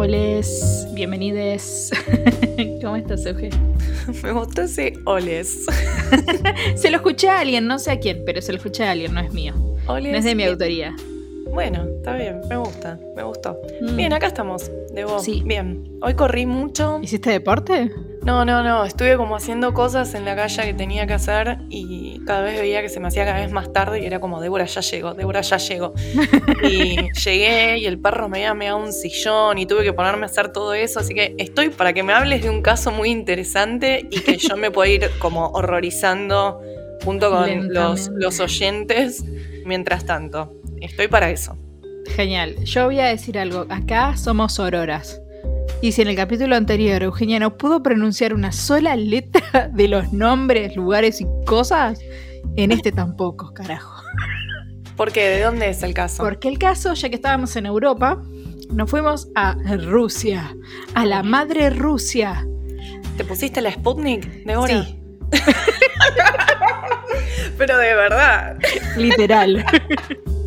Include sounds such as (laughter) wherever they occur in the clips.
Oles, bienvenides. (laughs) ¿Cómo estás, Euge? (laughs) Me gustó ese oles. (laughs) se lo escuché a alguien, no sé a quién, pero se lo escuché a alguien, no es mío. Oles. No es de mi autoría. Bueno, está bien, me gusta, me gustó. Mm. Bien, acá estamos, de vos. Sí. Bien, hoy corrí mucho. ¿Hiciste deporte? No, no, no, estuve como haciendo cosas en la calle que tenía que hacer y cada vez veía que se me hacía cada vez más tarde y era como, Débora ya llegó, Débora ya llegó. (laughs) y llegué y el perro me había meado un sillón y tuve que ponerme a hacer todo eso, así que estoy para que me hables de un caso muy interesante y que yo me pueda ir como horrorizando junto con los, los oyentes mientras tanto. Estoy para eso. Genial. Yo voy a decir algo. Acá somos auroras. Y si en el capítulo anterior Eugenia no pudo pronunciar una sola letra (laughs) de los nombres, lugares y cosas, en este tampoco, carajo. ¿Por qué? ¿De dónde es el caso? Porque el caso, ya que estábamos en Europa, nos fuimos a Rusia, a la madre Rusia. ¿Te pusiste la Sputnik de? Sí. (laughs) Pero de verdad, Literal. (laughs)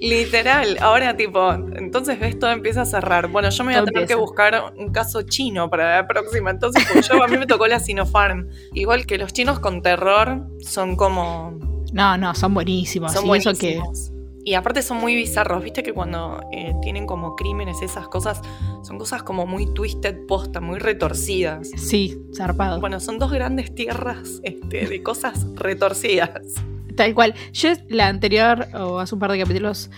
literal. Ahora, tipo, entonces ves todo empieza a cerrar. Bueno, yo me voy a Todo tener que buscar un caso chino para la próxima. Entonces, porque yo, a mí me tocó la Sinopharm. Igual que los chinos con terror son como. No, no, son buenísimos. Son y eso que. buenísimos. Y aparte son muy bizarros, viste que cuando eh, tienen como crímenes, esas cosas, son cosas como muy twisted posta, muy retorcidas. Sí, zarpado. Bueno, son dos grandes tierras este, de cosas retorcidas. Tal cual. Yo la anterior, o hace un par de capítulos,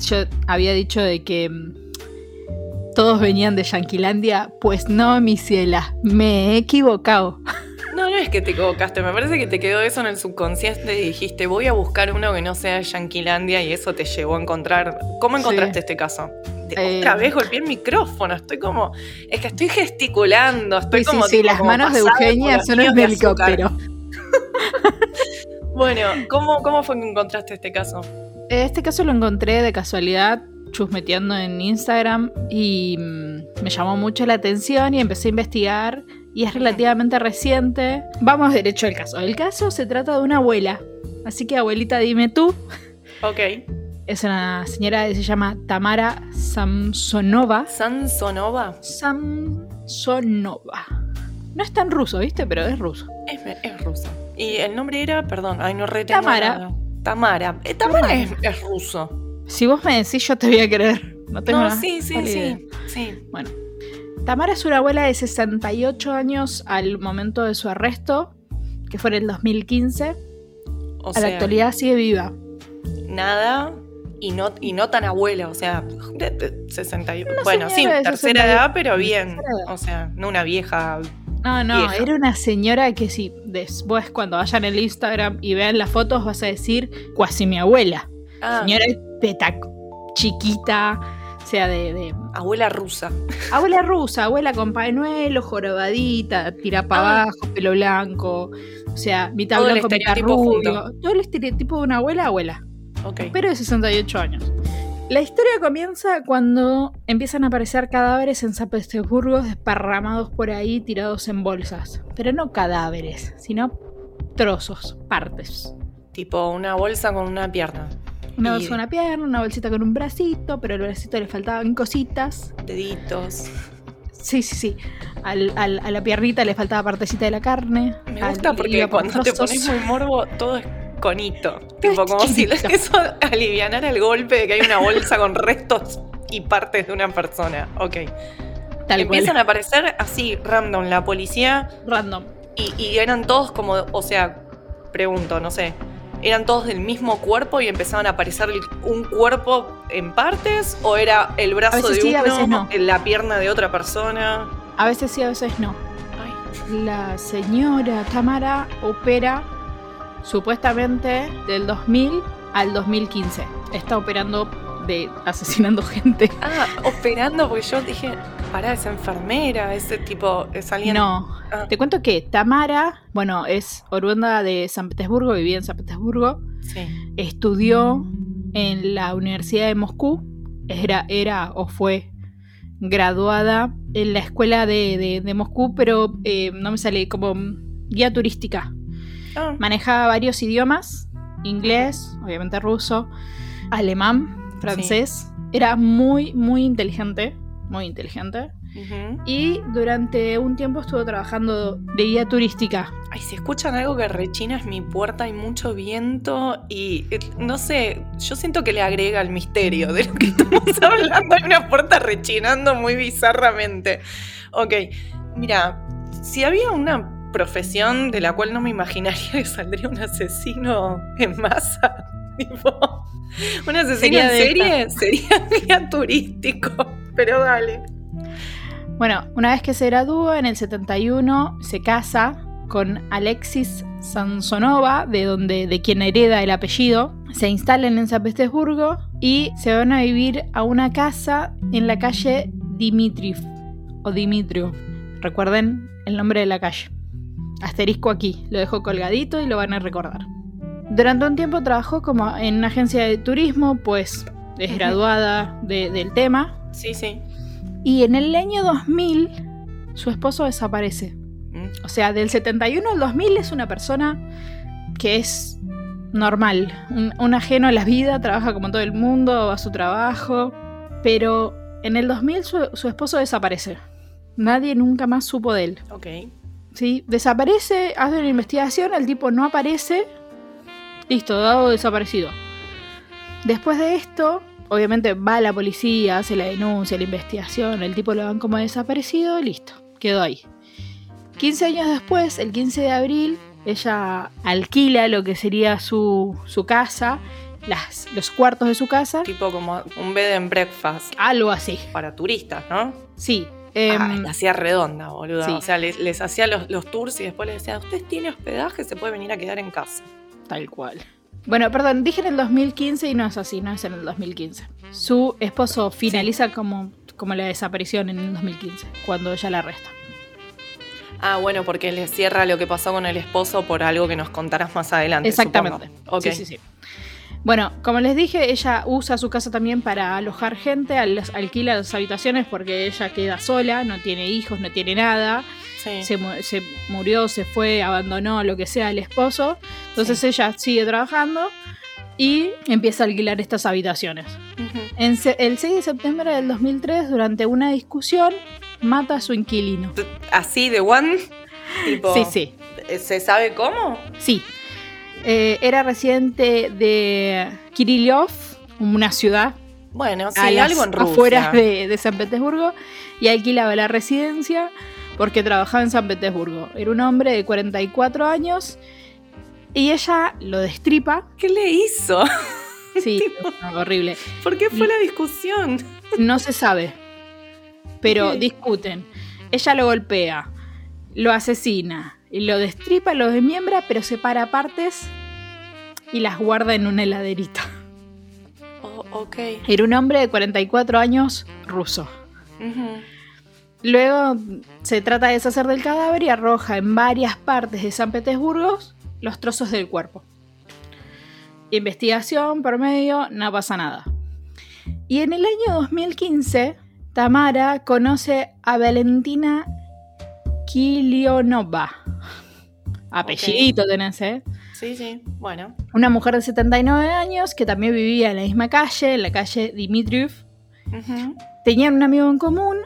yo había dicho de que mm, todos venían de Yanquilandia. Pues no, mi ciela, me he equivocado. (laughs) No, no es que te equivocaste, me parece que te quedó eso en el subconsciente y dijiste, voy a buscar uno que no sea Yanquilandia y eso te llevó a encontrar. ¿Cómo Sí. encontraste este caso? De- Eh. Otra vez golpeé el micrófono, estoy como. Es que estoy gesticulando, estoy Sí, como. sí, tipo, las como manos de Eugenia son azúcar. helicóptero. (laughs) Bueno, ¿cómo, ¿cómo fue que encontraste este caso? Este caso lo encontré de casualidad chusmeteando en Instagram y mm, me llamó mucho la atención y empecé a investigar y es relativamente reciente. Vamos derecho al caso. El caso se trata de una abuela. Así que abuelita, dime tú. Ok. Es una señora que se llama Tamara Samsonova. Sansonova Samsonova. No es tan ruso, ¿viste? Pero es ruso. es, es ruso. Y el nombre era, perdón, ay, no retengo Tamara. nada. Tamara. Eh, Tamara es, es ruso. Si vos me decís, yo te voy a creer. No tengo No, sí, sí, sí, sí. Bueno, Tamara es una abuela de 68 años al momento de su arresto, que fue en el 2015. O a sea, la actualidad sigue viva. nada y no, y no tan abuela, o sea, de- de 61. Una Bueno, sí, tercera 68. edad, pero bien. O sea, no una vieja. No, no, Vieja. era una señora que si después cuando vayan al Instagram y vean las fotos vas a decir, cuasi mi abuela. Ah, Señora peta chiquita, o sea, de, de abuela rusa. (laughs) abuela rusa, abuela con pañuelo, jorobadita, tira para Ah. abajo, pelo blanco, o sea, mitad Todo el blanco, mitad rubio. junto. Todo el estereotipo de una abuela, abuela. Ok. pero de 68 años. La historia comienza cuando empiezan a aparecer cadáveres en San Petersburgo desparramados por ahí, tirados en bolsas. Pero no cadáveres, sino trozos, partes. Tipo una bolsa con una pierna. Una bolsa con una pierna, una bolsita con un bracito, pero al bracito le faltaban cositas. Deditos. Sí, sí, sí. Al- al- a la piernita le faltaba partecita de la carne. Me al- gusta porque cuando te pones muy morbo, todo es conito. Tipo, como si (laughs) eso alivianara el golpe de que hay una bolsa con restos y partes de una persona. Ok. Tal Empiezan cual. a aparecer así, random, la policía Random. Y, y eran todos como, o sea, pregunto, no sé, ¿eran todos del mismo cuerpo y empezaban a aparecer un cuerpo en partes? ¿O era el brazo de sí, uno, a veces no. la pierna de otra persona? A veces sí, a veces no. Ay, La señora Tamara opera supuestamente del 2000 al 2015. Está operando de asesinando (laughs) gente. Ah, operando, porque yo dije, pará, es enfermera, ese tipo, es alguien. No, Ah, te cuento que Tamara, bueno, es oriunda de San Petersburgo, vivía en San Petersburgo, sí. estudió en la Universidad de Moscú, era, era o fue graduada en la escuela de, de- de Moscú, pero eh, no me sale como guía turística. Ah, Manejaba varios idiomas, inglés, obviamente ruso, alemán, francés. Era muy, muy inteligente, muy inteligente. Y durante un tiempo estuvo trabajando de guía turística. Ay, si escuchan algo que rechina es mi puerta, hay mucho viento y eh, no sé, yo siento que le agrega el misterio de lo que (laughs) estamos hablando. Hay una puerta rechinando muy bizarramente. Ok, mira, si había una profesión de la cual no me imaginaría que saldría un asesino en masa, (laughs) tipo, un asesino Sería en serie, sería guía turístico. Pero dale. Bueno, una vez que se gradúa en el 71, se casa con Alexis Sansonova, de donde de quien hereda el apellido. Se instalan en San Petersburgo y se van a vivir a una casa en la calle Dimitriv o Dimitriov. Recuerden el nombre de la calle. Asterisco aquí, lo dejo colgadito y lo van a recordar. Durante un tiempo trabajó como en una agencia de turismo, pues es graduada de- del tema. Sí, sí. Y en el año 2000, su esposo desaparece. Mm, O sea, del 71 al 2000 es una persona que es normal, un, un ajeno a la vida, trabaja como todo el mundo, va a su trabajo. Pero en el 2000 su, su esposo desaparece. Nadie nunca más supo de él. Ok. ¿Sí? Desaparece, hace una investigación, el tipo no aparece. Listo, dado desaparecido. Después de esto, obviamente va la policía, hace la denuncia, la investigación, el tipo lo dan como desaparecido, listo, quedó ahí. 15 años después, el 15 de abril, ella alquila lo que sería su, su casa, las, los cuartos de su casa, Tipo como un bed and breakfast algo así. para turistas, ¿no? Sí. Ah, em, la hacía redonda, boludo. sí. O sea, les, les hacía los, los tours y después les decía, ¿usted tiene hospedaje? Se puede venir a quedar en casa. Tal cual. Bueno, perdón, dije en el 2015 y no es así, no es en el 2015. Su esposo finaliza como, como la desaparición en el 2015, cuando ella la arresta. Ah, bueno, porque le cierra lo que pasó con el esposo por algo que nos contarás más adelante. Exactamente. supongo. Sí, sí, sí. Bueno, como les dije, ella usa su casa también para alojar gente, al- alquila las habitaciones porque ella queda sola, no tiene hijos, no tiene nada. Sí. Se, mu- se murió, se fue, abandonó lo que sea el esposo. Entonces ella sigue trabajando y empieza a alquilar estas habitaciones. En el 6 de septiembre del 2003, durante una discusión, mata a su inquilino. Así de one. (laughs) Tipo, Sí, sí, ¿Se sabe cómo? sí. Eh, era residente de Kirillov, una ciudad Bueno, sí, a las algo en Rusia. afueras de, de San Petersburgo, y alquilaba la residencia porque trabajaba en San Petersburgo. Era un hombre de 44 años y ella lo destripa. ¿Qué le hizo? (laughs) Sí, (laughs) horrible. ¿Por qué fue la discusión? No se sabe, pero discuten. Ella lo golpea, lo asesina, y lo destripa, lo desmiembra, pero separa partes y las guarda en una heladerita. Oh, ok. Era un hombre de 44 años ruso. Luego se trata de deshacer del cadáver y arroja en varias partes de San Petersburgo los trozos del cuerpo. Investigación por medio, no pasa nada. Y en el año 2015, Tamara conoce a Valentina Kilionova. Apellidito tenés, ¿eh? Sí, sí. Bueno. Una mujer de 79 años que también vivía en la misma calle, en la calle Dimitriv. Ujú. Tenían un amigo en común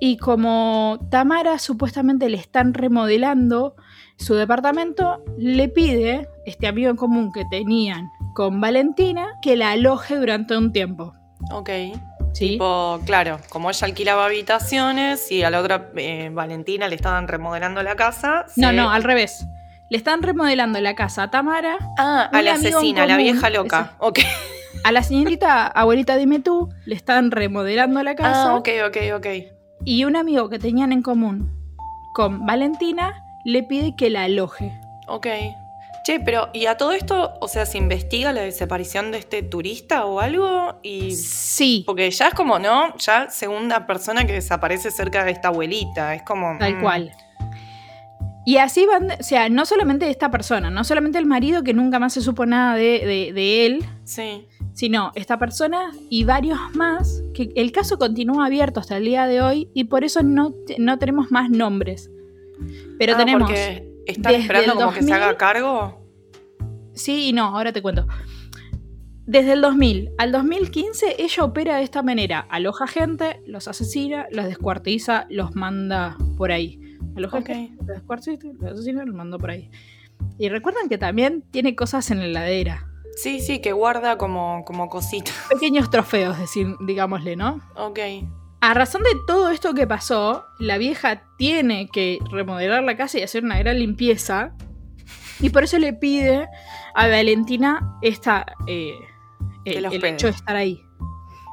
y como Tamara supuestamente le están remodelando su departamento, le pide este amigo en común que tenían con Valentina que la aloje durante un tiempo. Ok. ¿Sí? Tipo, claro, como ella alquilaba habitaciones y a la otra eh, Valentina le estaban remodelando la casa. No, se- no, al revés. Le están remodelando la casa a Tamara, Ah, a la asesina, a la vieja loca. Ok. a la señorita abuelita Dime tú, le están remodelando la casa Ah, ok, ok, ok. y un amigo que tenían en común con Valentina le pide que la aloje. Ok. Che, pero ¿y a todo esto, o sea, se investiga la desaparición de este turista o algo? Y Sí, porque ya es como, ¿no? Ya segunda persona que desaparece cerca de esta abuelita, es como tal mm, cual. Y así van, o sea, no solamente esta persona, no solamente el marido que nunca más se supo nada de, de- de él, Sí. sino esta persona y varios más, que el caso continúa abierto hasta el día de hoy y por eso no, no tenemos más nombres. Pero Ah, tenemos... porque están desde esperando como que se haga 2000. cargo. Sí y no, ahora te cuento. Desde el 2000 al 2015 ella opera de esta manera. Aloja gente, los asesina, los descuartiza, los manda por ahí. Aloja gente, los descuartiza, los asesina, los manda por ahí. Y recuerdan que también tiene cosas en la heladera. Sí, sí, que guarda como, como cositas. Pequeños trofeos, decir, digámosle, ¿no? Ok. A razón de todo esto que pasó, la vieja tiene que remodelar la casa y hacer una gran limpieza. Y por eso le pide a Valentina esta, eh, Que el, hecho de estar ahí.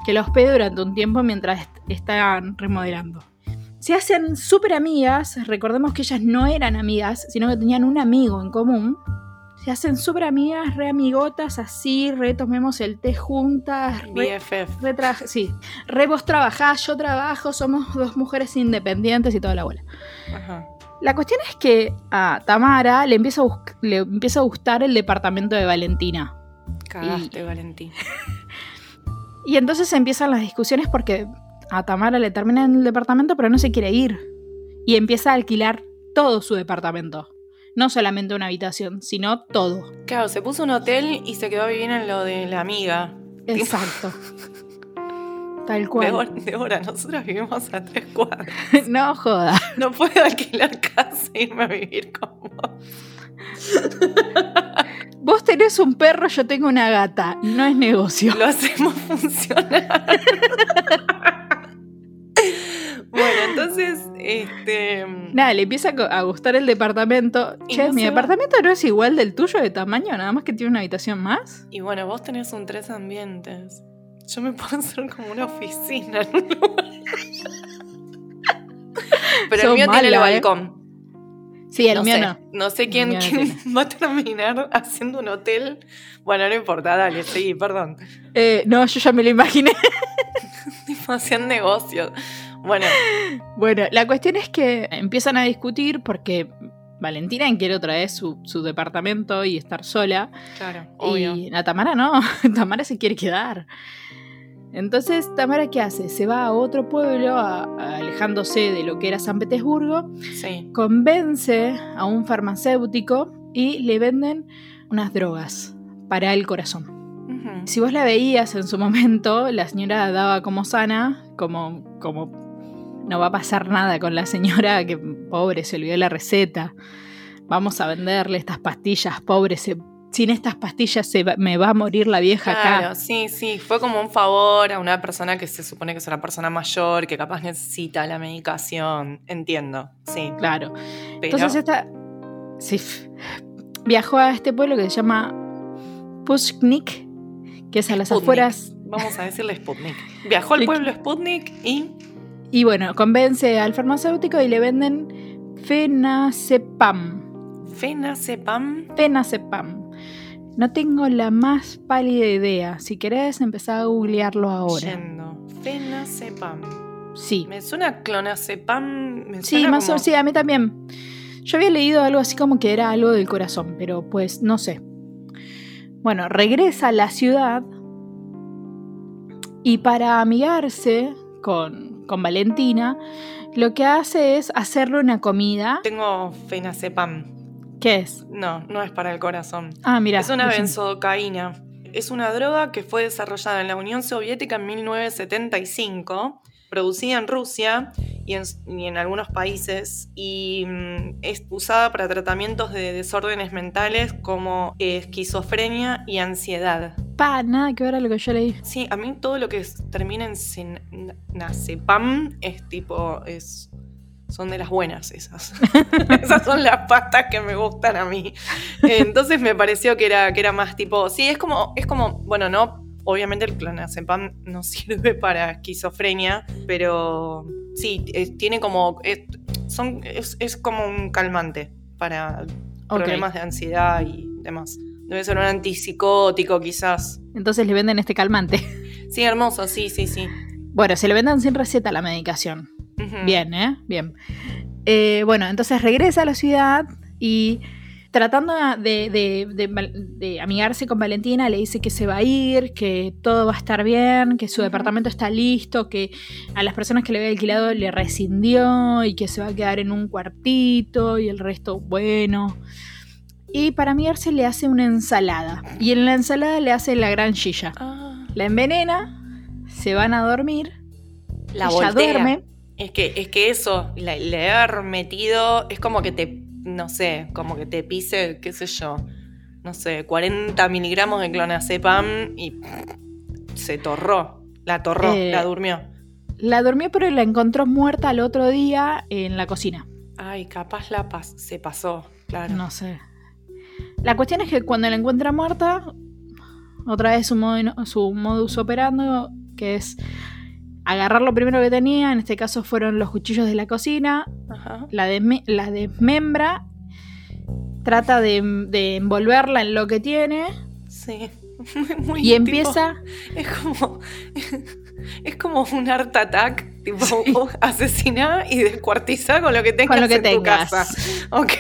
Que la hospede durante un tiempo mientras est- están remodelando. Se hacen súper amigas. Recordemos que ellas no eran amigas, sino que tenían un amigo en común. Se hacen súper amigas, re amigotas, así, retomemos el té juntas, re- BFF. Re sí, re vos trabajás, yo trabajo, somos dos mujeres independientes y toda la bola. Ajá. La cuestión es que a Tamara le empieza a, bus- le empieza a gustar el departamento de Valentina. Cagaste, Valentín. (laughs) Y entonces empiezan las discusiones porque a Tamara le terminan el departamento pero no se quiere ir. Y empieza a alquilar todo su departamento. No solamente una habitación, sino todo. Claro, se puso un hotel y se quedó a vivir en lo de la amiga. Exacto. (laughs) Tal cual. Débora, Débora, nosotros vivimos a tres cuadras. (laughs) No joda. No puedo alquilar casa e irme a vivir con vos. (laughs) Vos tenés un perro, yo tengo una gata. No es negocio. Lo hacemos funcionar. Bueno, entonces, este. Nada, le empieza a gustar el departamento. Y Che, no mi va. departamento no es igual del tuyo de tamaño, nada más que tiene una habitación más. Y bueno, vos tenés un tres ambientes. Yo me (laughs) puedo hacer como una oficina en un lugar. Pero el mío tiene el ¿eh? balcón. Sí, el no mío sé, no. No sé quién, mío no quién (laughs) va a terminar haciendo un hotel. Bueno, no importa, dale, sí, perdón. Eh, no, yo ya me lo imaginé. (laughs) Hacían negocios. Bueno, (laughs) bueno, la cuestión es que empiezan a discutir porque Valentina quiere otra vez su, su departamento y estar sola. claro, obvio. Y la Tamara no, (laughs) Tamara se quiere quedar. Entonces, Tamara, ¿qué hace? Se va a otro pueblo, a- a- alejándose de lo que era San Petersburgo, Sí. convence a un farmacéutico y le venden unas drogas para el corazón. Si vos la veías en su momento, la señora daba como sana, como, como no va a pasar nada con la señora, que pobre, se olvidó la receta. Vamos a venderle estas pastillas, pobre, se- sin estas pastillas se va- me va a morir la vieja Claro, acá. sí, sí. Fue como un favor a una persona que se supone que es una persona mayor, que capaz necesita la medicación. Entiendo, sí. Claro. Pero, Entonces esta sí, viajó a este pueblo que se llama Pushnik, que es a las Sputnik. afueras vamos a decirle Sputnik. Viajó al pueblo Sputnik y. Y bueno, convence al farmacéutico y le venden Fenazepam. Fenazepam. Fenazepam. No tengo la más pálida idea. Si querés, empezar a googlearlo ahora. Yendo. Fenazepam. Sí. Me suena clonazepam. Me Sí, suena más o como- menos, sí, a mí también. Yo había leído algo así como que era algo del corazón, pero pues no sé. Bueno, regresa a la ciudad y para amigarse con, con Valentina, lo que hace es hacerle una comida. Tengo fenazepam. ¿Qué es? No, no es para el corazón. Ah, mira. Es una decime. benzocaína. Es una droga que fue desarrollada en la Unión Soviética en 1975, producida en Rusia y en, y en algunos países, y mm, es usada para tratamientos de desórdenes mentales como eh, esquizofrenia y ansiedad. Pa, nada que ver a lo que yo leí. Sí, a mí todo lo que es- termina en senazepam es tipo, es, son de las buenas esas. (laughs) esas son las pastas que me gustan a mí. (laughs) Entonces me pareció que era, que era más tipo, sí, es como, es como, bueno, no, obviamente el clonazepam no (laughs) sirve para esquizofrenia, pero sí, eh, tiene como, es, son, es, es como un calmante para problemas de ansiedad y demás. Debe ser un antipsicótico, quizás. Entonces le venden este calmante. (laughs) Sí, hermoso, sí, sí, sí. Bueno, se le venden sin receta la medicación. Bien, ¿eh? Bien. Eh, bueno, entonces regresa a la ciudad y tratando de, de- de- de amigarse con Valentina, le dice que se va a ir, que todo va a estar bien, que su departamento está listo, que a las personas que le había alquilado le rescindió y que se va a quedar en un cuartito y el resto, bueno. Y para amigarse le hace una ensalada. Y en la ensalada le hace la gran chilla. Ah, La envenena, se van a dormir, la ella voltea. duerme. Es que, es que eso, le haber metido, es como que te, no sé, como que te pise, qué sé yo, no sé, 40 miligramos de clonazepam y se torró, la torró, Eh, la durmió. La durmió, pero la encontró muerta al otro día en la cocina. Ay, capaz la pas- se pasó, claro. No sé. La cuestión es que cuando la encuentra muerta, otra vez su, modo- su modus operando, que es agarrar lo primero que tenía, en este caso fueron los cuchillos de la cocina, Ajá. la, desme- la desmembra, trata de, de envolverla en lo que tiene Sí. (laughs) Muy y tipo- empieza... es como. (laughs) Es como un art attack, tipo, Sí. asesinar y descuartizar con lo que tengas Con lo que en tu casa. Ok,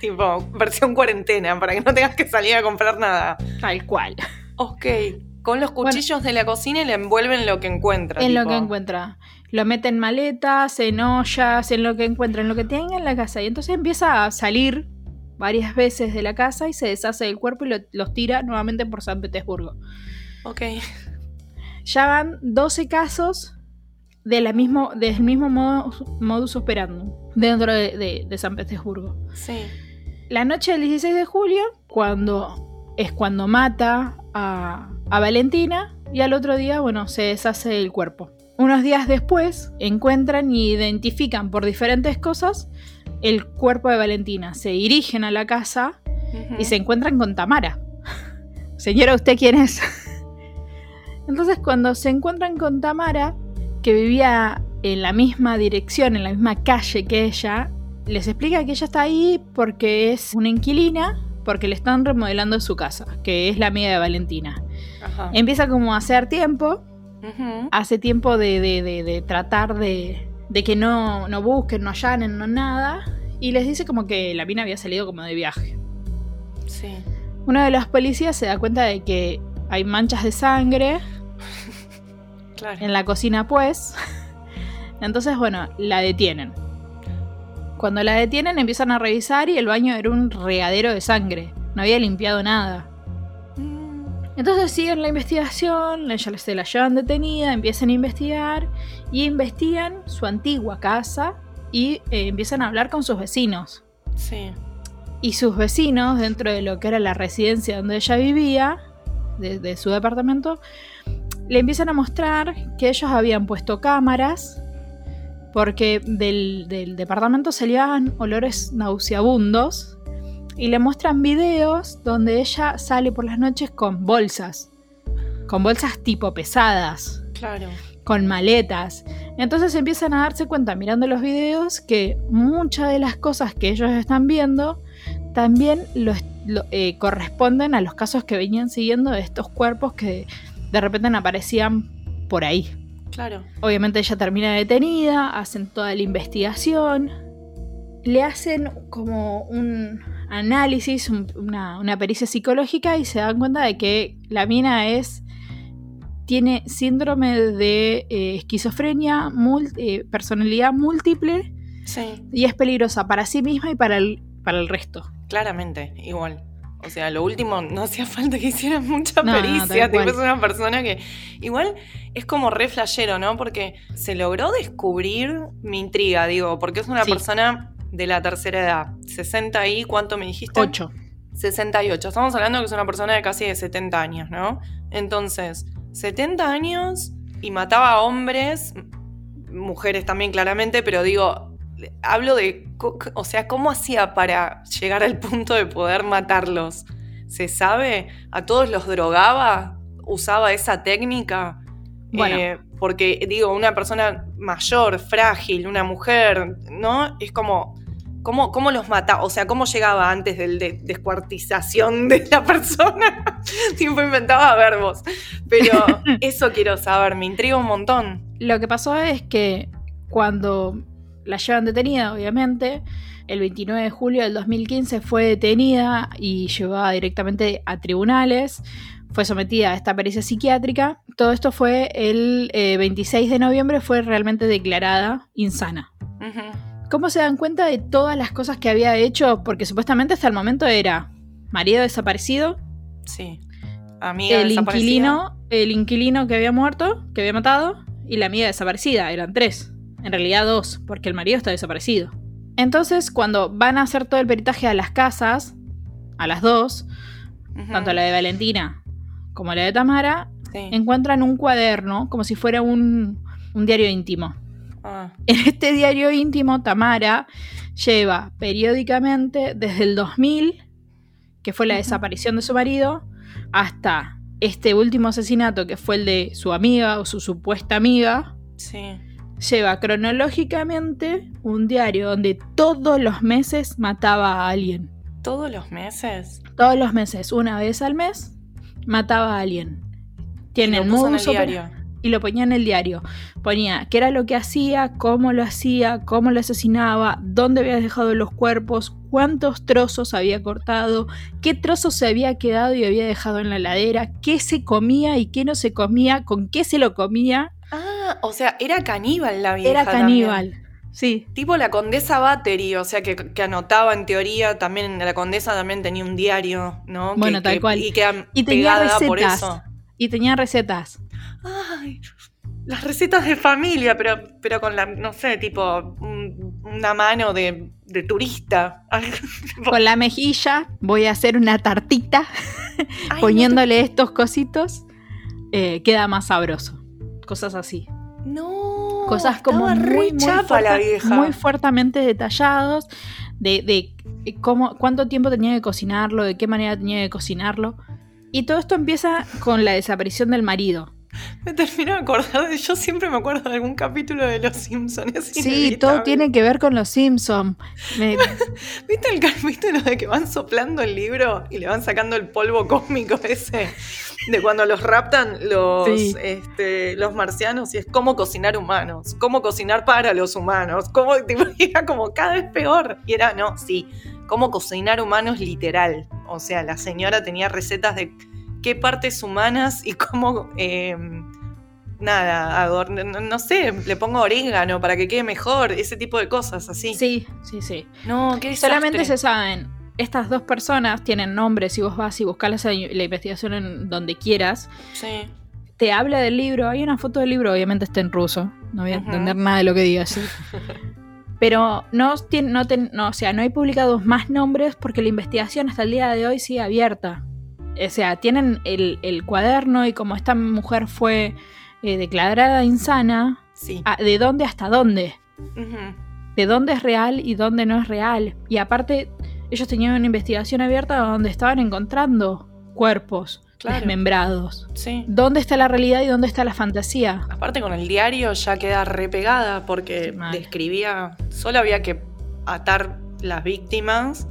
tipo, versión cuarentena, para que no tengas que salir a comprar nada. Tal cual. Ok, con los cuchillos de la cocina y le envuelven lo que encuentra. En lo que encuentra. Lo mete en maletas, en ollas, en lo que encuentra, en lo que tenga en la casa. Y entonces empieza a salir varias veces de la casa y se deshace del cuerpo y lo- los tira nuevamente por San Petersburgo. Ok, Ya van 12 casos de la mismo, del mismo modus, modus operandi dentro de, de- de San Petersburgo. sí. La noche del 16 de julio, cuando es cuando mata a, a Valentina, y al otro día, bueno, se deshace el cuerpo. Unos días después, encuentran y identifican por diferentes cosas el cuerpo de Valentina. Se dirigen a la casa y se encuentran con Tamara. (laughs) Señora, ¿usted quién es? (laughs) Entonces, cuando se encuentran con Tamara, que vivía en la misma dirección, en la misma calle que ella, les explica que ella está ahí porque es una inquilina, porque le están remodelando su casa, que es la amiga de Valentina. Ajá. Empieza como a hacer tiempo, hace tiempo de, de- de- de tratar de, de que no, no busquen, no allanen, no nada, y les dice como que la mina había salido como de viaje. Sí. Uno de los policías se da cuenta de que hay manchas de sangre (laughs) Claro. en la cocina, pues. Entonces, bueno, la detienen. Cuando la detienen, empiezan a revisar y el baño era un regadero de sangre. No había limpiado nada. Entonces siguen la investigación, ella se la llevan detenida, empiezan a investigar y investigan su antigua casa y eh, empiezan a hablar con sus vecinos. Sí. Y sus vecinos, dentro de lo que era la residencia donde ella vivía, de, de su departamento, le empiezan a mostrar que ellos habían puesto cámaras porque del, del departamento salían olores nauseabundos y le muestran videos donde ella sale por las noches con bolsas, con bolsas tipo pesadas Claro. con maletas. Entonces empiezan a darse cuenta mirando los videos que muchas de las cosas que ellos están viendo también lo est- lo- eh, corresponden a los casos que venían siguiendo de estos cuerpos que de repente aparecían por ahí. Claro. Obviamente ella termina detenida, hacen toda la investigación, le hacen como un análisis, un- una, una pericia psicológica y se dan cuenta de que la mina es tiene síndrome de eh, esquizofrenia, eh, personalidad múltiple Sí. y es peligrosa para sí misma y para el, para el resto. Claramente, igual. O sea, lo último, no (laughs) hacía falta que hicieran mucha No, no, pericia. tal tipo, es una persona que. Igual es como re flashero, ¿no? Porque se logró descubrir mi intriga, digo, porque es una Sí. persona de la tercera edad. 60 y ¿cuánto me dijiste? 8. 68. Estamos hablando que es una persona de casi de 70 años, ¿no? Entonces, 70 años y mataba a hombres, mujeres también claramente, pero digo, hablo de, o sea, ¿cómo hacía para llegar al punto de poder matarlos? ¿Se sabe? ¿A todos los drogaba? ¿Usaba esa técnica? Bueno. Eh, porque digo, una persona mayor, frágil, una mujer, ¿no? Es como ¿Cómo, ¿Cómo los mata? O sea, ¿cómo llegaba antes del de descuartización de la persona? (laughs) Siempre inventaba verbos. Pero (laughs) eso quiero saber, me intriga un montón. Lo que pasó es que cuando la llevan detenida, obviamente, el 29 de julio del 2015 fue detenida y llevada directamente a tribunales. Fue sometida a esta pericia psiquiátrica. Todo esto fue el 26 eh, de noviembre, fue realmente declarada insana. ¿Cómo se dan cuenta de todas las cosas que había hecho? Porque supuestamente hasta el momento era marido desaparecido. Sí. Amiga el inquilino, el inquilino que había muerto, que había matado, y la amiga desaparecida. Eran tres. En realidad dos, porque el marido está desaparecido. Entonces, cuando van a hacer todo el peritaje a las casas, a las dos, tanto la de Valentina como la de Tamara, encuentran un cuaderno como si fuera un, un diario íntimo. Ah. En este diario íntimo, Tamara lleva periódicamente desde el 2000, que fue la desaparición de su marido, hasta este último asesinato, que fue el de su amiga o su supuesta amiga. Lleva cronológicamente un diario donde todos los meses mataba a alguien. ¿Todos los meses? Todos los meses, una vez al mes, mataba a alguien. Tiene el diario y lo ponía en el diario. Ponía qué era lo que hacía, cómo lo hacía, cómo lo asesinaba, dónde había dejado los cuerpos, cuántos trozos había cortado, qué trozos se había quedado y había dejado en la ladera, qué se comía y qué no se comía, con qué se lo comía. Ah, o sea, era caníbal la vieja. Era caníbal. Sí. Tipo la condesa Battery, o sea, que, anotaba en teoría, también la condesa también tenía un diario, ¿no? Bueno, tal cual. Y, que y tenía recetas. Por eso. Y tenía recetas ay, las recetas de familia, pero, pero con la, no sé, tipo una mano de, turista. (laughs) con la mejilla voy a hacer una tartita (laughs) poniéndole estos cositos, eh, queda más sabroso. Cosas así. No. Cosas como muy, muy, fuertemente detallados de, de cómo, cuánto tiempo tenía que cocinarlo, de qué manera tenía que cocinarlo. Y todo esto empieza con la desaparición del marido. (laughs) Me termino de acordar de. Yo siempre me acuerdo de algún capítulo de Los Simpsons. Sí, todo tiene que ver con Los Simpsons. (laughs) ¿Viste el capítulo de que van soplando el libro y le van sacando el polvo cósmico ese? De cuando los raptan los, este, los marcianos y es cómo cocinar humanos, cómo cocinar para los humanos, cómo, (laughs) era como cada vez peor. Y era, no, sí, cómo cocinar humanos literal. O sea, la señora tenía recetas de qué partes humanas y cómo, eh, nada, no, sé, le pongo orégano para que quede mejor, ese tipo de cosas así. Sí, sí, sí. No, qué Solamente se saben, estas dos personas tienen nombres y vos vas y buscas la, investigación en donde quieras. Sí. Te habla del libro, hay una foto del libro, obviamente está en ruso, no voy a entender nada de lo que digas. (laughs) Pero no, no, no, o sea, no hay publicados más nombres porque la investigación hasta el día de hoy sigue abierta o sea, tienen el, cuaderno y como esta mujer fue eh, declarada insana, ah, ¿de dónde hasta dónde? ¿De dónde es real y dónde no es real? Y aparte, ellos tenían una investigación abierta donde estaban encontrando cuerpos desmembrados. Sí. ¿Dónde está la realidad y dónde está la fantasía? Aparte con el diario ya queda repegada porque describía, solo había que atar las víctimas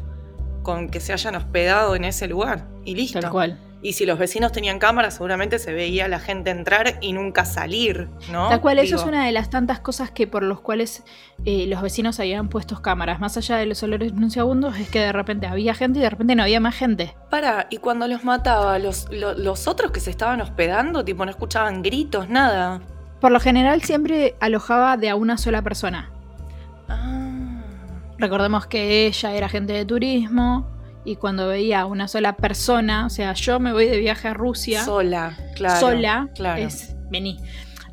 con que se hayan hospedado en ese lugar y listo. Tal cual. Y si los vecinos tenían cámaras, seguramente se veía la gente entrar y nunca salir, ¿no? Tal cual, eso es una de las tantas cosas que por los cuales eh, los vecinos habían puesto cámaras. Más allá de los olores segundos es que de repente había gente y de repente no había más gente. Para, y cuando los mataba, los, los otros que se estaban hospedando, tipo, no escuchaban gritos, nada. Por lo general siempre alojaba de a una sola persona. Ah. Recordemos que ella era agente de turismo y cuando veía a una sola persona, o sea, yo me voy de viaje a Rusia. Sola, claro. Sola, claro. es vení.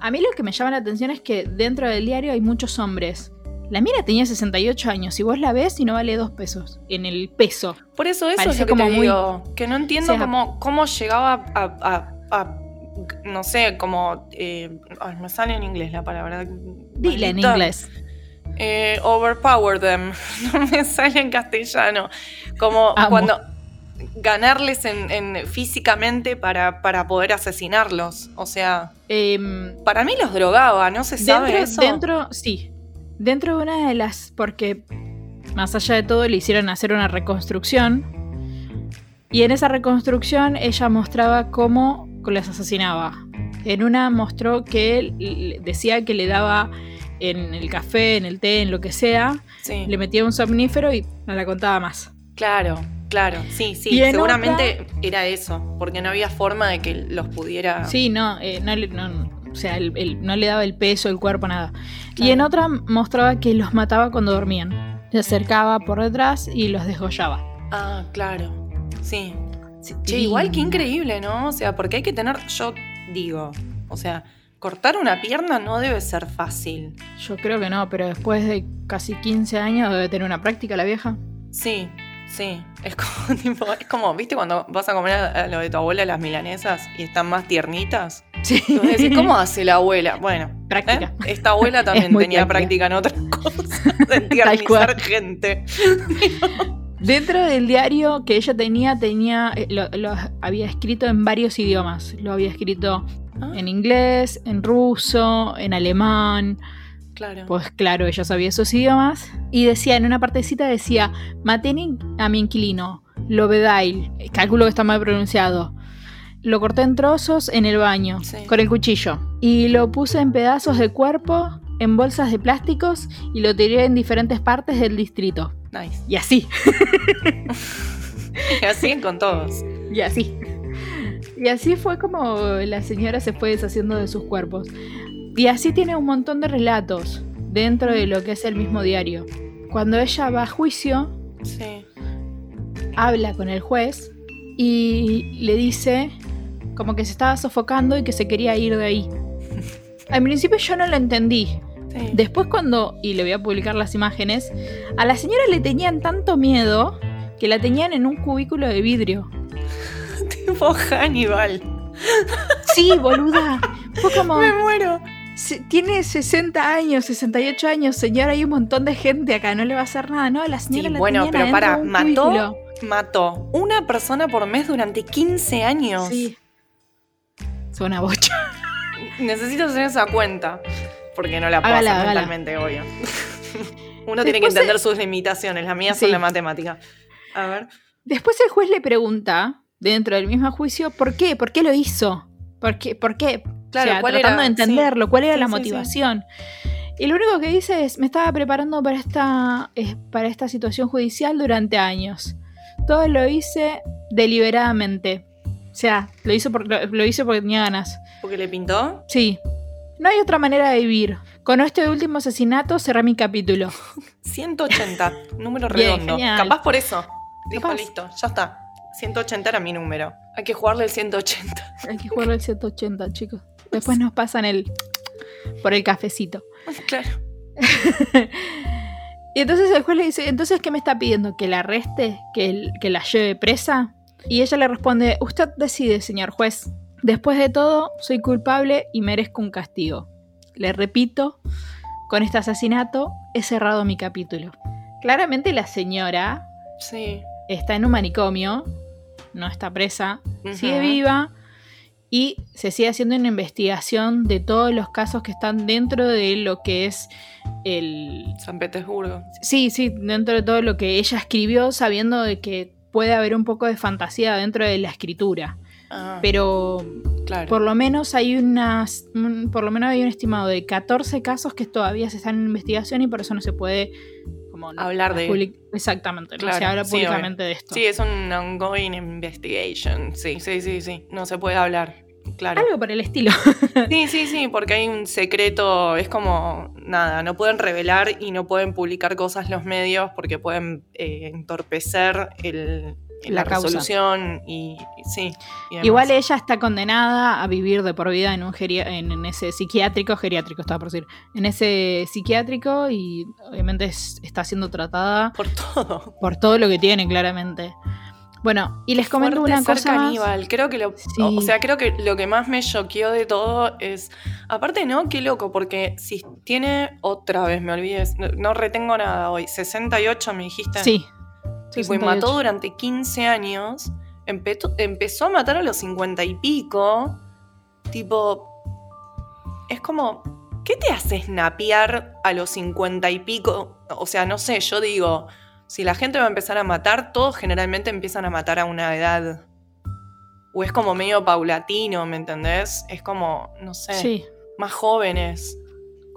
A mí lo que me llama la atención es que dentro del diario hay muchos hombres. La mira tenía 68 años y vos la ves y no vale dos pesos en el peso. Por eso eso es como muy... que no entiendo cómo, cómo llegaba a, no sé, como... Eh, me sale en inglés la palabra. Dile en inglés eh, overpower them, (laughs) no me sale en castellano, como cuando ganarles en, físicamente para, para, poder asesinarlos, o sea, em, para mí los drogaba, no se sabe dentro, eso. Dentro, sí, dentro de una de las, porque más allá de todo, le hicieron hacer una reconstrucción. Y en esa reconstrucción ella mostraba cómo las asesinaba. En una mostró que él decía que le daba en el café, en el té, en lo que sea, le metía un somnífero y no la contaba más. Claro, claro, sí, sí, seguramente era eso, porque no había forma de que los pudiera... Sí, no, eh, no, o sea, no le daba el peso, el cuerpo, nada. Y en otra mostraba que los mataba cuando dormían. Se acercaba por detrás y los desgollaba. Ah, claro, sí. Che, igual que increíble, ¿no? O sea, porque hay que tener, yo digo, o sea, cortar una pierna no debe ser fácil. Yo creo que no, pero después de casi 15 años debe tener una práctica la vieja. Sí, sí. Es como, (laughs) tipo, es como ¿viste cuando vas a comer a lo de tu abuela las milanesas y están más tiernitas? Sí. ¿cómo hace la abuela? Bueno, práctica. ¿eh? Esta abuela (laughs) también tenía práctica en otras (laughs) cosas, de tiernizar gente. Dentro del diario que ella tenía, tenía eh, lo, había escrito en varios idiomas. Lo había escrito ah. en inglés, en ruso, en alemán. Claro. Pues claro, ella sabía esos idiomas. Y decía, en una partecita decía, maté a mi inquilino, Lobedail. Cálculo que está mal pronunciado. Lo corté en trozos en el baño, con el cuchillo. Y lo puse en pedazos de cuerpo, en bolsas de plásticos, y lo tiré en diferentes partes del distrito. Y así. (laughs) y así con todos. Y así. Y así fue como la señora se fue deshaciendo de sus cuerpos. Y así tiene un montón de relatos dentro de lo que es el mismo diario. Cuando ella va a juicio, habla con el juez y le dice como que se estaba sofocando y que se quería ir de ahí. (laughs) Al principio yo no lo entendí, Después cuando, y le voy a publicar las imágenes, a la señora le tenían tanto miedo que la tenían en un cubículo de vidrio. Tipo Hannibal. Sí, boluda. Fue como... (laughs) Me muero. tiene 60 años, 68 años, señora, hay un montón de gente acá, no le va a hacer nada, ¿no? La señora sí, bueno, pero para, mató, mató una persona por mes durante 15 años. Sí. Es una bocha. Necesito hacer esa cuenta. Porque no la puedo hacer mentalmente, obvio. (laughs) Uno tiene que entender sus limitaciones, las mías son la matemática. A ver. Después el juez le pregunta, dentro del mismo juicio, ¿por qué? ¿Por qué lo hizo? ¿Por qué? ¿Por qué? Claro, ¿cuál tratando de entenderlo, cuál era la motivación. Y lo único que dice es, me estaba preparando para esta, para esta situación judicial durante años. Todo lo hice deliberadamente. O sea, lo hizo, por, lo hizo porque tenía ganas. ¿Porque le pintó? Sí, no hay otra manera de vivir. Con este último asesinato cerré mi capítulo. (laughs) 180, número redondo. Capaz por eso. Dijo, listo, ya está. 180 era mi número. Hay que jugarle el 180. Hay que jugarle el 180, chicos. Después nos pasan el por el cafecito. (laughs) Claro. (laughs) y entonces el juez le dice, ¿entonces qué me está pidiendo? ¿Que la arreste? ¿Que, que la lleve presa? Y ella le responde, usted decide, señor juez. Después de todo, soy culpable y merezco un castigo. Le repito, con este asesinato he cerrado mi capítulo. Claramente la señora sí. está en un manicomio, no está presa, sigue viva y se sigue haciendo una investigación de todos los casos que están dentro de lo que es el... San Petersburgo. Sí, sí, dentro de todo lo que ella escribió, sabiendo de que puede haber un poco de fantasía dentro de la escritura. Ah. pero por lo menos hay unas, por lo menos hay un estimado de 14 casos que todavía se están en investigación y por eso no se puede hablar de exactamente, no se habla públicamente de esto. Sí, es un ongoing investigation. Sí, sí, sí, sí, no se puede hablar. Claro. Algo por el estilo. (laughs) Sí, sí, sí, porque hay un secreto, es como nada, no pueden revelar y no pueden publicar cosas los medios porque pueden eh, entorpecer el, la, resolución y, sí. Igual ella está condenada a vivir de por vida en un en, ese psiquiátrico, geriátrico estaba por decir, en ese psiquiátrico y obviamente está siendo tratada por todo. Por todo lo que tiene, claramente. Bueno, y les comento una cosa caníbal. Creo que lo, o sea, creo que lo que más me choqueó de todo es, aparte no, qué loco, porque si tiene otra vez, me olvidé, no, no retengo nada hoy, 68 me dijiste. Sí, y mató durante 15 años. empezó a matar a los 50 y pico. Tipo. Es como. ¿Qué te hace snapear a los 50 y pico? O sea, no sé, yo digo. si la gente va a empezar a matar, todos generalmente empiezan a matar a una edad. O es como medio paulatino, ¿me entendés? Es como, no sé, Sí. más jóvenes.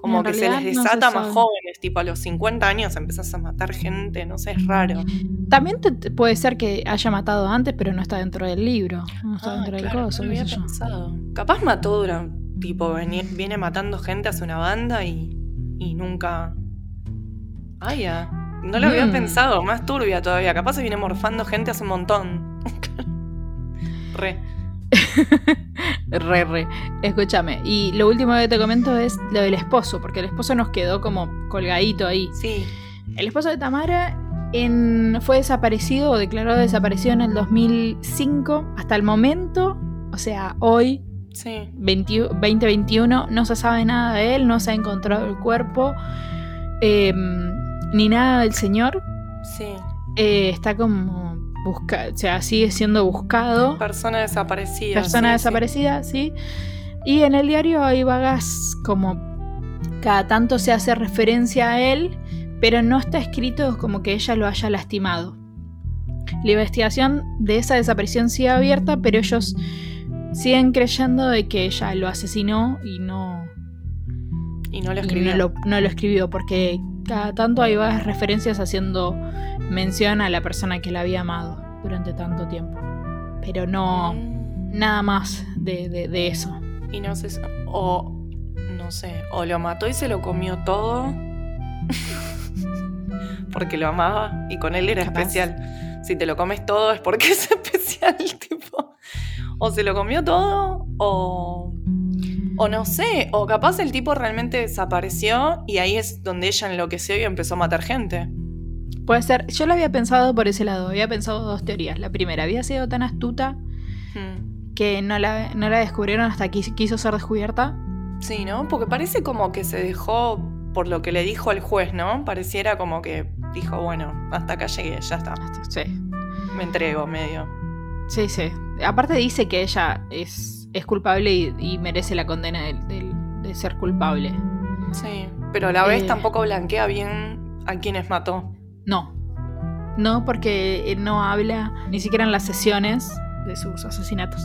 Como que se les realidad no se desata más jóvenes, tipo a los 50 años empezás a matar gente, no sé, es raro. También te- puede ser que haya matado antes, pero no está dentro del libro. No está Ah, dentro del claro, coso, no había pensado. Capaz mató durante, tipo, viene matando gente hace una banda y, y nunca... Ah, ya. No lo había Mm. pensado, más turbia todavía. Capaz se viene morfando gente hace un montón. (laughs) Re. (laughs) Re, re. Escúchame. Y lo último que te comento es lo del esposo, porque el esposo nos quedó como colgadito ahí. Sí. El esposo de Tamara en- fue desaparecido o declarado desaparecido en el 2005. Hasta el momento, o sea, hoy, Sí. 20 2021, no se sabe nada de él, no se ha encontrado el cuerpo, eh, ni nada del señor. Sí. Eh, está como busca, o sea, sigue siendo buscado. Persona desaparecida. Persona sí, desaparecida, sí. Y en el diario hay vagas como cada tanto se hace referencia a él, pero no está escrito como que ella lo haya lastimado. La investigación de esa desaparición sigue abierta, pero ellos siguen creyendo de que ella lo asesinó y no, Y no lo escribió. no lo, no lo escribió, porque cada tanto hay varias referencias haciendo mención a la persona que la había amado durante tanto tiempo. Pero no, nada más de, de- de eso. Y no sé, o no sé, o lo mató y se lo comió todo. (laughs) porque lo amaba y con él era Capaz. especial. Si te lo comes todo es porque es (laughs) especial, tipo. O se lo comió todo, o. O no sé, o capaz el tipo realmente desapareció y ahí es donde ella enloqueció y empezó a matar gente. Puede ser, yo lo había pensado por ese lado, había pensado dos teorías. La primera, había sido tan astuta Hmm. que no la, no la descubrieron hasta que quiso ser descubierta. Sí, ¿no? Porque parece como que se dejó por lo que le dijo el juez, ¿no? Pareciera como que dijo, bueno, hasta acá llegué, ya está. Sí, Me entrego medio. sí, sí. Aparte dice que ella es, es culpable y, y merece la condena de, ser culpable. Sí. Pero a la vez Eh. tampoco blanquea bien a quienes mató. No. No, porque él no habla ni siquiera en las sesiones de sus asesinatos.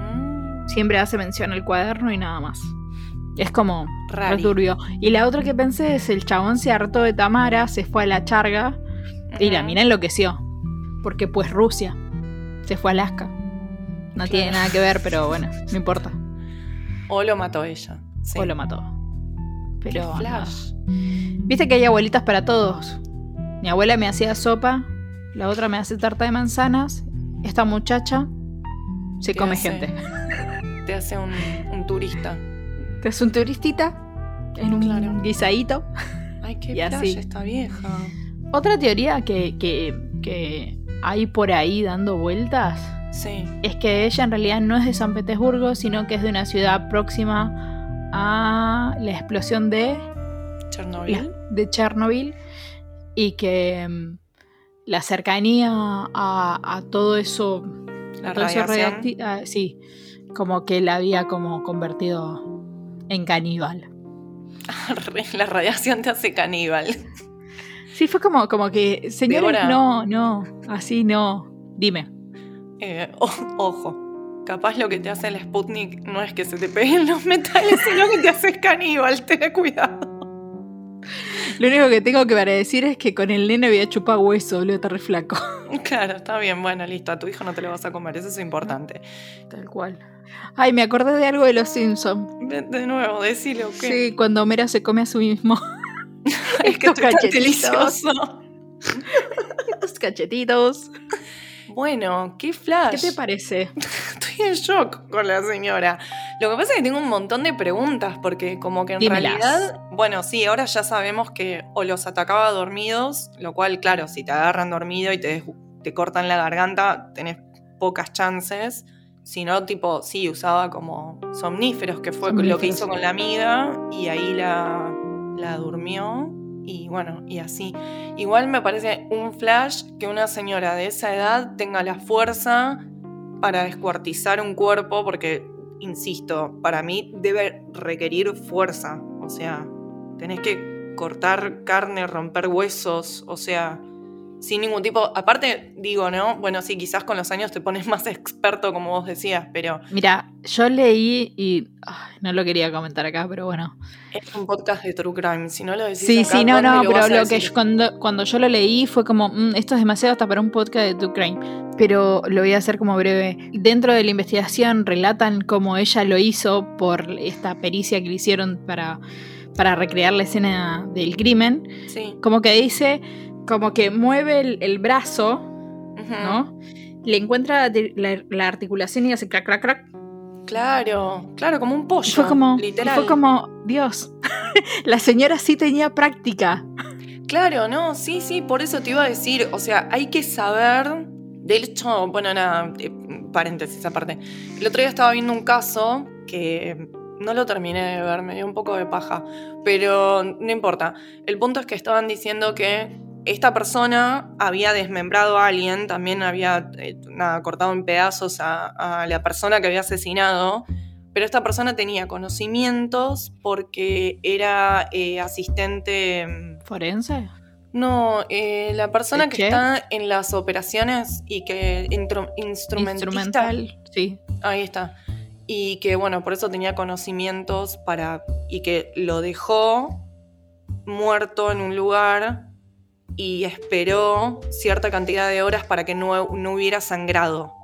Mm, Siempre hace mención al cuaderno y nada más. Es como turbio. Y la otra que pensé es el chabón se hartó de Tamara, se fue a la charga y la mina enloqueció. Porque pues Rusia se fue a Alaska. No Claro. tiene nada que ver, pero bueno, no importa. O lo mató ella. Sí. O lo mató. Pero flash. Viste que hay abuelitas para todos. Mi abuela me hacía sopa, la otra me hace tarta de manzanas, esta muchacha se Te come hace- gente. (laughs) Te hace un, un turista. Te hace un turistita en un Claro. guisadito. Ay, qué (laughs) Y así. esta vieja. Otra teoría que, que, que hay por ahí dando vueltas Sí. es que ella en realidad no es de San Petersburgo, sino que es de una ciudad próxima a la explosión de, Chernobyl. de Chernobyl y que mm, la cercanía a, a todo eso, La a todo eso sí, como que la había como convertido en caníbal. (laughs) La radiación te hace caníbal. Sí, fue como, como que, señores, no, no, así no. Dime. Eh, o- (laughs) ojo, capaz lo que te hace el Sputnik no es que se te peguen los metales, (laughs) sino que te haces caníbal, ten cuidado. Lo único que tengo que para decir es que con el nene había chupado hueso, boludo, está re flaco. (laughs) Claro, está bien, bueno, listo, a tu hijo no te lo vas a comer, eso es importante. Tal cual. Ay, me acordé de algo de los Simpsons. De, de nuevo, decile o qué. Sí, cuando Homero se come a sí mismo. es que estos esto es delicioso. Los cachetitos. Bueno, qué flash. ¿Qué te (laughs) parece? Estoy en shock con la señora. Lo que pasa es que tengo un montón de preguntas, porque como que en Dímelas. realidad, bueno, sí, ahora ya sabemos que o los atacaba dormidos, lo cual, claro, si te agarran dormido y te, te cortan la garganta, tenés pocas chances. Si no, tipo, sí, usaba como somníferos, que fue lo que hizo con la amiga, y ahí la, la durmió, y bueno, y así. Igual me parece un flash que una señora de esa edad tenga la fuerza para descuartizar un cuerpo, porque, insisto, para mí debe requerir fuerza. O sea, tenés que cortar carne, romper huesos, o sea, sin ningún tipo. Aparte, digo, ¿no? Bueno, sí, quizás con los años te pones (laughs) más experto, como vos decías, pero. Mira, yo leí y. ay, no lo quería comentar acá, pero bueno. Es un podcast de True Crime. Si no lo decís. Sí, acá, sí, no, ¿dónde no, lo pero lo que yo- cuando, cuando yo lo leí fue como, "Mm, esto es demasiado hasta para un podcast de True Crime. Pero lo voy a hacer como breve. Dentro de la investigación relatan cómo ella lo hizo por esta pericia que le hicieron para, para recrear la escena del crimen. Sí. Como que dice, como que mueve el, el brazo. ¿no? Le encuentra la, la- la articulación y hace crack, crack, crack. Claro, claro, como un pollo. Y fue como, literal. fue como, Dios, (laughs) la señora sí tenía práctica. Claro, no, sí, sí, por eso te iba a decir, o sea, hay que saber, de hecho, bueno, nada, eh, paréntesis aparte, el otro día estaba viendo un caso que no lo terminé de ver, me dio un poco de paja, pero no importa, el punto es que estaban diciendo que esta persona había desmembrado a alguien, también había eh, nada, cortado en pedazos a, a la persona que había asesinado, pero esta persona tenía conocimientos porque era eh, asistente... mm, ¿Forense? no, eh, la persona ¿El que está en las operaciones y que intro- instrumentista, Instrumental, sí. ahí está, y que bueno, por eso tenía conocimientos para y que lo dejó muerto en un lugar y esperó cierta cantidad de horas para que no, no hubiera sangrado,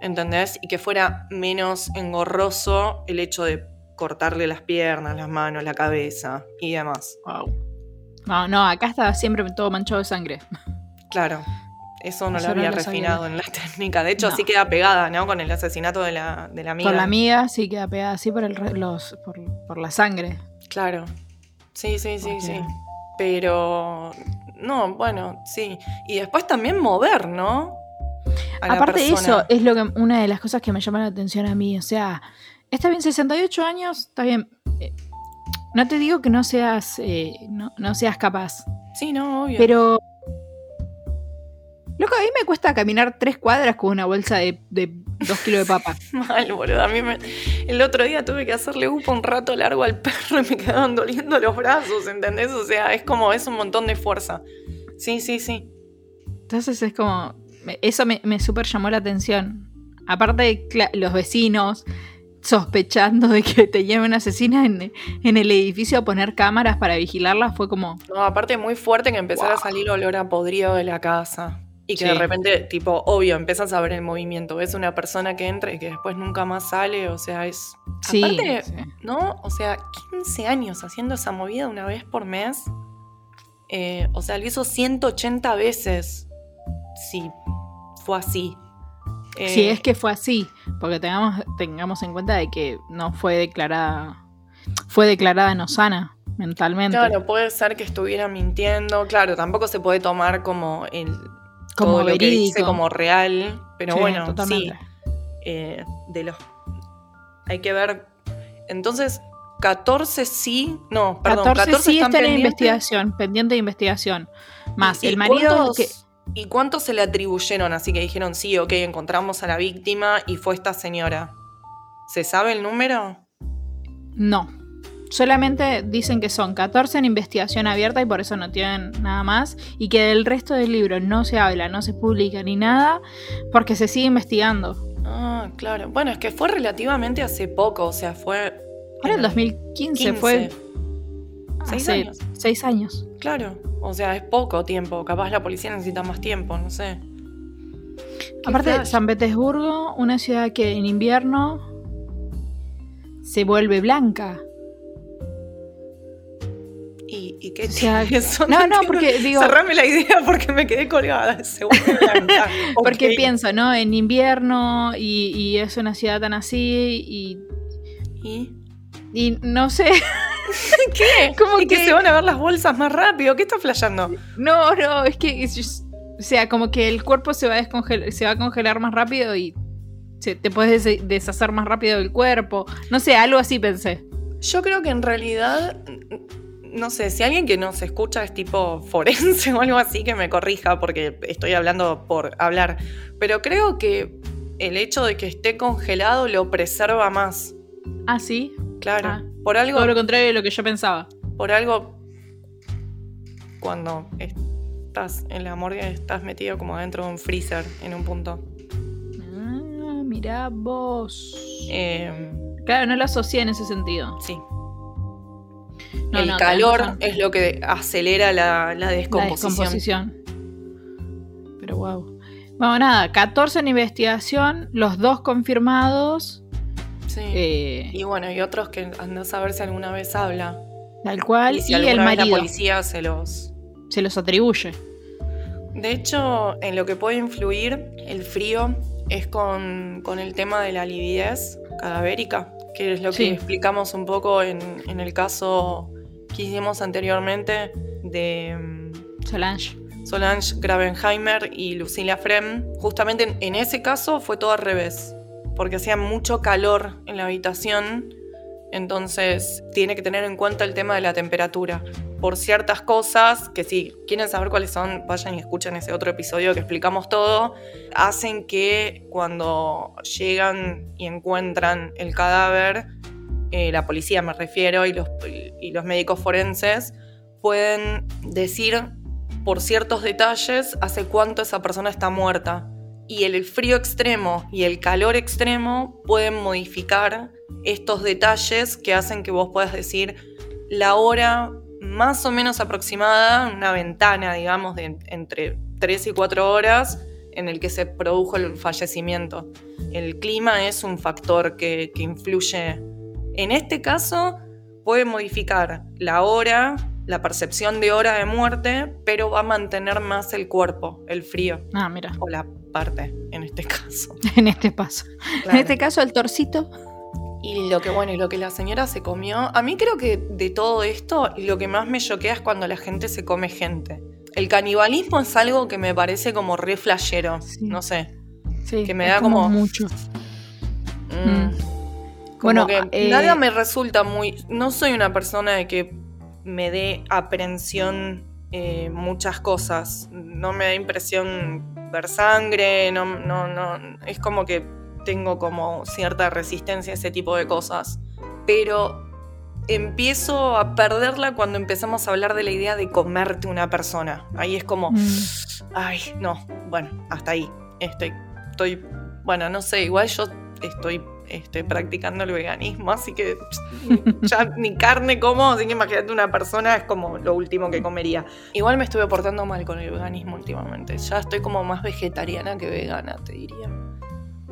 ¿entendés? Y que fuera menos engorroso el hecho de cortarle las piernas, las manos, la cabeza y demás. Wow. No, no, acá está siempre todo manchado de sangre. Claro, eso no lo no había sabía. refinado en la (laughs) técnica. De hecho, No. sí queda pegada, ¿no? Con el asesinato de la, de la amiga. Por la amiga sí queda pegada así por, el, re- los, por, por la sangre. Claro. Sí, sí, sí, sí. Pero. No, bueno, sí. Y después también mover, ¿no? A Aparte de eso, es lo que una de las cosas que me llama la atención a mí. O sea, está bien, 68 años, está bien. Eh, No te digo que no seas, eh, no, no seas capaz, Sí, no, obvio. pero. Loco, a mí me cuesta caminar tres cuadras con una bolsa de, de dos kilos de papa. (laughs) Mal, boludo. A mí me... El otro día tuve que hacerle upa un rato largo al perro y me quedaban doliendo los brazos, ¿entendés? O sea, es como, es un montón de fuerza. Sí, sí, sí. Entonces es como. Eso me, me súper llamó la atención. Aparte de los vecinos sospechando de que tenía una asesina en, en el edificio a poner cámaras para vigilarla, fue como. No, aparte muy fuerte que empezara Wow. a salir olor a podrido de la casa. Y que de Sí. repente, tipo, obvio, empiezas a ver el movimiento. Ves una persona que entra y que después nunca más sale. O sea, es. Sí, Aparte, sí. ¿no? O sea, 15 años haciendo esa movida una vez por mes. Eh, o sea, lo hizo 180 veces. Si fue así. Eh, Si es que fue así, porque tengamos, tengamos en cuenta de que no fue declarada, fue declarada no sana mentalmente. Claro, puede ser que estuviera mintiendo. Claro, tampoco se puede tomar como el. Como todo lo que dice como real. Pero Sí, bueno, totalmente. sí. eh, de los. Hay que ver. Entonces, 14 sí. No, perdón, 14, 14, sí están está en investigación, pendiente de investigación. Más ¿Y el marido cuántos- que ¿Y cuántos se le atribuyeron? Así que dijeron, sí, ok, encontramos a la víctima y fue esta señora. ¿Se sabe el número? no. Solamente dicen que son 14 en investigación abierta y por eso no tienen nada más. Y que del resto del libro no se habla, no se publica ni nada, porque se sigue investigando. Ah, claro. Bueno, es que fue relativamente hace poco, o sea, fue. Ahora en 2015 15. fue Seis hace años. seis años. Claro, o sea, es poco tiempo. Capaz la policía necesita más tiempo, no sé. Aparte, flash. San Petersburgo, una ciudad que en invierno se vuelve blanca. ¿Y, qué tiene eso? no, no, porque digo- Cerrame la idea (laughs) porque me quedé colgada. Se vuelve blanca. Porque pienso, ¿no? En invierno y, y es una ciudad tan así y, ¿Y y no sé. (laughs) qué? Como ¿Y que que- se van a ver las bolsas más rápido? ¿Qué está flasheando? No, no, es que. o sea, como que el cuerpo se va a, descongel- se va a congelar más rápido y se- te puedes des- deshacer más rápido del cuerpo. No sé, algo así pensé. Yo creo que en realidad, no sé, si alguien que nos escucha es tipo (laughs) forense o algo así, que me corrija porque estoy hablando por hablar, pero creo que el hecho de que esté congelado lo preserva más. Ah, sí. Claro, Ah, por algo, Todo lo contrario de lo que yo pensaba. por algo, cuando está estás en la morgue, estás metido como dentro de un freezer en un punto. Ah, mirá vos. Eh, Claro, no lo asocié en ese sentido. sí. No, el no, calor es lo que acelera la, la La descomposición. Pero wow. Bueno, nada, 14 en investigación, los dos confirmados. Sí. eh, Y bueno, y otros que andás a ver si alguna vez habla. tal cual. Y Y, si el vez la marido. policía se los. Se los atribuye. De hecho, en lo que puede influir el frío es con, con el tema de la lividez cadavérica, que es lo Sí. que explicamos un poco en, en el caso que hicimos anteriormente de mm, Solange. Solange Gravenheimer y Lucila Frem. Justamente en, en ese caso fue todo al revés, porque hacía mucho calor en la habitación, entonces tiene que tener en cuenta el tema de la temperatura. Por ciertas cosas, que si quieren saber cuáles son, vayan y escuchen ese otro episodio que explicamos todo, hacen que cuando llegan y encuentran el cadáver, eh, la policía me refiero, y los, y los médicos forenses, pueden decir por ciertos detalles hace cuánto esa persona está muerta. Y el frío extremo y el calor extremo pueden modificar estos detalles que hacen que vos puedas decir la hora más o menos aproximada, una ventana, digamos, de en- entre 3 y 4 horas en el que se produjo el fallecimiento. El clima es un factor que, que influye. En este caso, puede modificar la hora, la percepción de hora de muerte, pero va a mantener más el cuerpo, el frío, Ah, mira. o la parte, en este caso. (laughs) En este paso. En este caso, el torcito. Y lo que bueno, y lo que la señora se comió, a mí creo que de todo esto, lo que más me choquea es cuando la gente se come gente. El canibalismo es algo que me parece como re flashero, Sí. no sé. Sí, Que me da como- mucho. Mm. Mm. Como Bueno, que eh, nada me resulta muy. No soy una persona de que me dé aprehensión eh, muchas cosas. No me da impresión ver sangre, no, no, no. Es como que tengo como cierta resistencia a ese tipo de cosas. Pero empiezo a perderla cuando empezamos a hablar de la idea de comerte una persona. Ahí es como. Mm. Ay, no, bueno, hasta ahí. Estoy, estoy, bueno, no sé, igual yo estoy este, practicando el veganismo, así que ya (laughs) ni carne como, así que imagínate una persona es como lo último que comería. Igual me estuve portando mal con el veganismo últimamente, ya estoy como más vegetariana que vegana, te diría.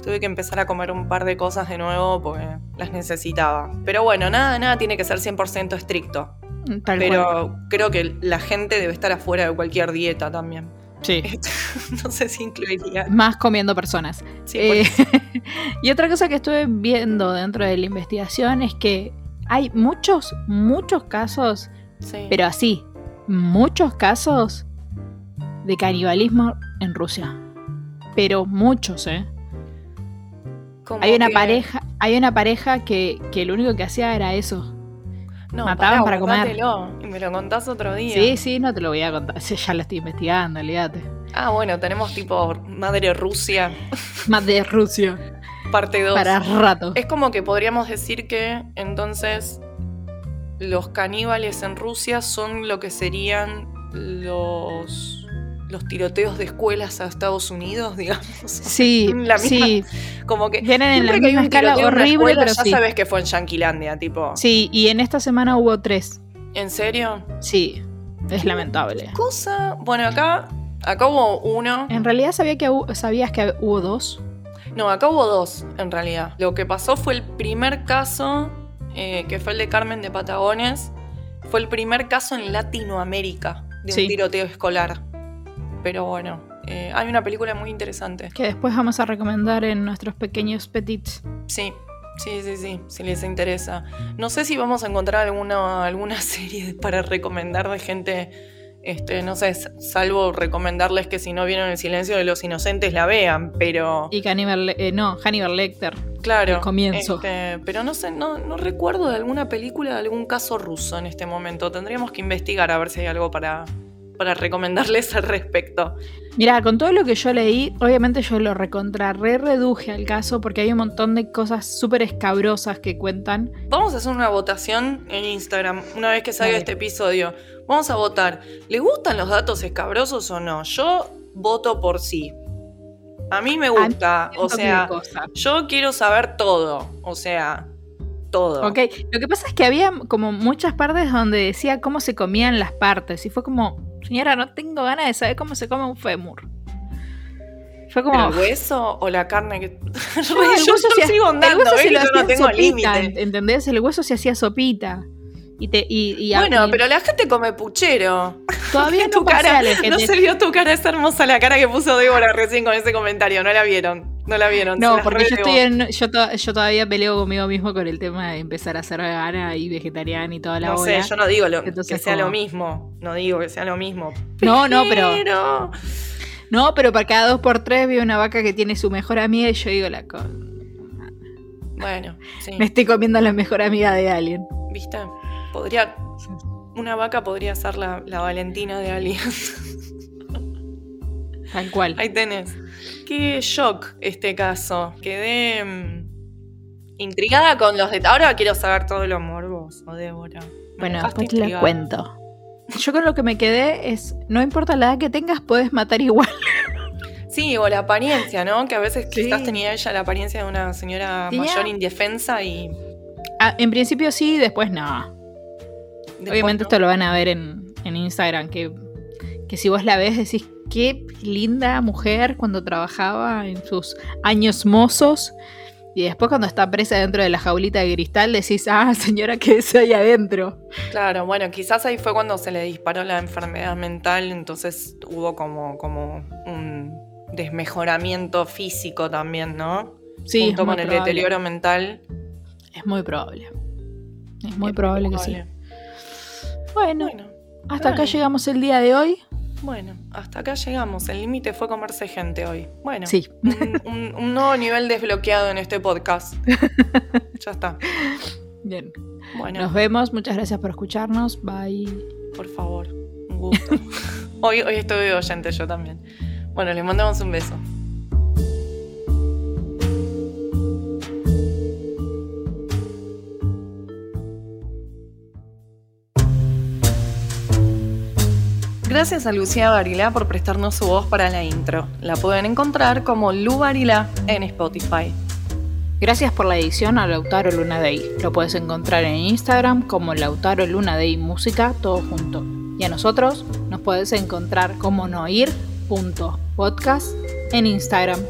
Tuve que empezar a comer un par de cosas de nuevo porque las necesitaba. Pero bueno, nada, nada tiene que ser 100% estricto. Tal cual. Pero creo que la gente debe estar afuera de cualquier dieta también. Sí. (laughs) no sé si incluiría. Más comiendo personas. Sí, Eh, (laughs) y otra cosa que estuve viendo dentro de la investigación es que hay muchos, muchos casos, sí. pero así, muchos casos de canibalismo en Rusia. Pero muchos, ¿eh? Como Hay una que- pareja, hay una pareja que, que lo único que hacía era eso. No, mataban para comer. Y me lo contás otro día. Sí, sí, no te lo voy a contar. (laughs) Ya lo estoy investigando, olvídate. Ah, bueno, tenemos tipo Madre Rusia, de Rusia. parte 2. Para rato. Es como que podríamos decir que entonces los caníbales en Rusia son lo que serían los, los tiroteos de escuelas a Estados Unidos, (laughs) digamos. Sí, (laughs) La misma- sí, Como que vienen en la que misma escala horrible, escuela, pero ya sí. sabes que fue en Yanquilandia, tipo. Sí, y en esta semana hubo tres. ¿En serio? Sí, es lamentable. Cosa. Bueno, acá. Acá hubo uno. En realidad sabía que sabías que hubo dos. No, acá hubo dos, en realidad. Lo que pasó fue el primer caso, eh, que fue el de Carmen de Patagones. Fue el primer caso en Latinoamérica de Sí. un tiroteo escolar. Pero bueno, eh, hay una película muy interesante. Que después vamos a recomendar en nuestros pequeños petits. Sí, sí, sí, sí, si les interesa. No sé si vamos a encontrar alguna, alguna (laughs) serie para recomendar de gente, este, no sé, salvo recomendarles que si no vieron El silencio de los inocentes la vean, pero Y Hannibal, eh, no, Hannibal Lecter. claro. el comienzo. este, pero no sé, no, no recuerdo de alguna película de algún caso ruso en este momento. Tendríamos que investigar a ver si hay algo para, para recomendarles al respecto. Mira, con todo lo que yo leí, obviamente yo lo recontra re reduje al caso porque hay un montón de cosas súper escabrosas que cuentan. Vamos a hacer una votación en Instagram una vez que salga este episodio. Vamos a votar. ¿Le gustan los datos escabrosos o no? Yo voto por sí. A mí me gusta, o sea, yo quiero saber todo, o sea, todo. Ok, lo que pasa es que había como muchas partes donde decía cómo se comían las partes y fue como, señora, no tengo ganas de saber cómo se come un fémur. Fue como. ¿El hueso o la carne que.? (laughs) yo sigo andando, el hueso se lo no tengo límite. ¿Entendés? El hueso se hacía sopita. Y te, y, bueno, pero la gente come puchero. Todavía (laughs) no, cara, no se vio tu cara, es hermosa la cara que puso Débora recién con ese comentario. No la vieron. No la vieron. No, porque yo estoy en, yo, yo, todavía peleo conmigo mismo con el tema de empezar a ser vegana y vegetariana y toda la No sé, yo no digo que sea lo mismo. No digo que sea lo mismo. No, no, pero. No, pero para cada dos por tres veo una vaca que tiene su mejor amiga y yo digo la con. Bueno, sí. Me estoy comiendo la mejor amiga de alguien. ¿Viste? Podría. Una vaca podría ser la, Valentina de alguien. (laughs) Tal cual. Ahí tenés. Qué shock este caso. Quedé mm, intrigada con los detalles. Ahora quiero saber todo lo morboso, Débora. bueno, después les cuento. Yo con lo que me quedé es, no importa la edad que tengas, puedes matar igual. Sí, o la apariencia, ¿no? Que a veces quizás tenía ella la apariencia de una señora mayor indefensa y... Ah, en principio sí, después no. Obviamente esto lo van a ver en, Instagram, que, que si vos la ves decís, qué linda mujer cuando trabajaba en sus años mozos. Y después cuando está presa dentro de la jaulita de cristal decís, ah, señora, ¿qué es ahí adentro? Claro, bueno, quizás ahí fue cuando se le disparó la enfermedad mental, entonces hubo como, como un desmejoramiento físico también, ¿no? Sí. Junto con el deterioro mental. Es muy probable. Es muy probable, que sí. Bueno, hasta acá llegamos el día de hoy. Bueno, hasta acá llegamos. El límite fue comerse gente hoy. Bueno, sí. un, nuevo nivel desbloqueado en este podcast. (laughs) ya está. Bien. Bueno. Nos vemos. Muchas gracias por escucharnos. Bye. Por favor. Un gusto. (laughs) hoy, hoy estoy oyente yo también. Bueno, les mandamos un beso. Gracias a Lucía Barilá por prestarnos su voz para la intro. La pueden encontrar como Lu Barilá en Spotify. Gracias por la edición a Lautaro Luna Day. Lo puedes encontrar en Instagram como Lautaro Luna Day Música, todo junto. Y a nosotros nos puedes encontrar como noir.podcast en Instagram.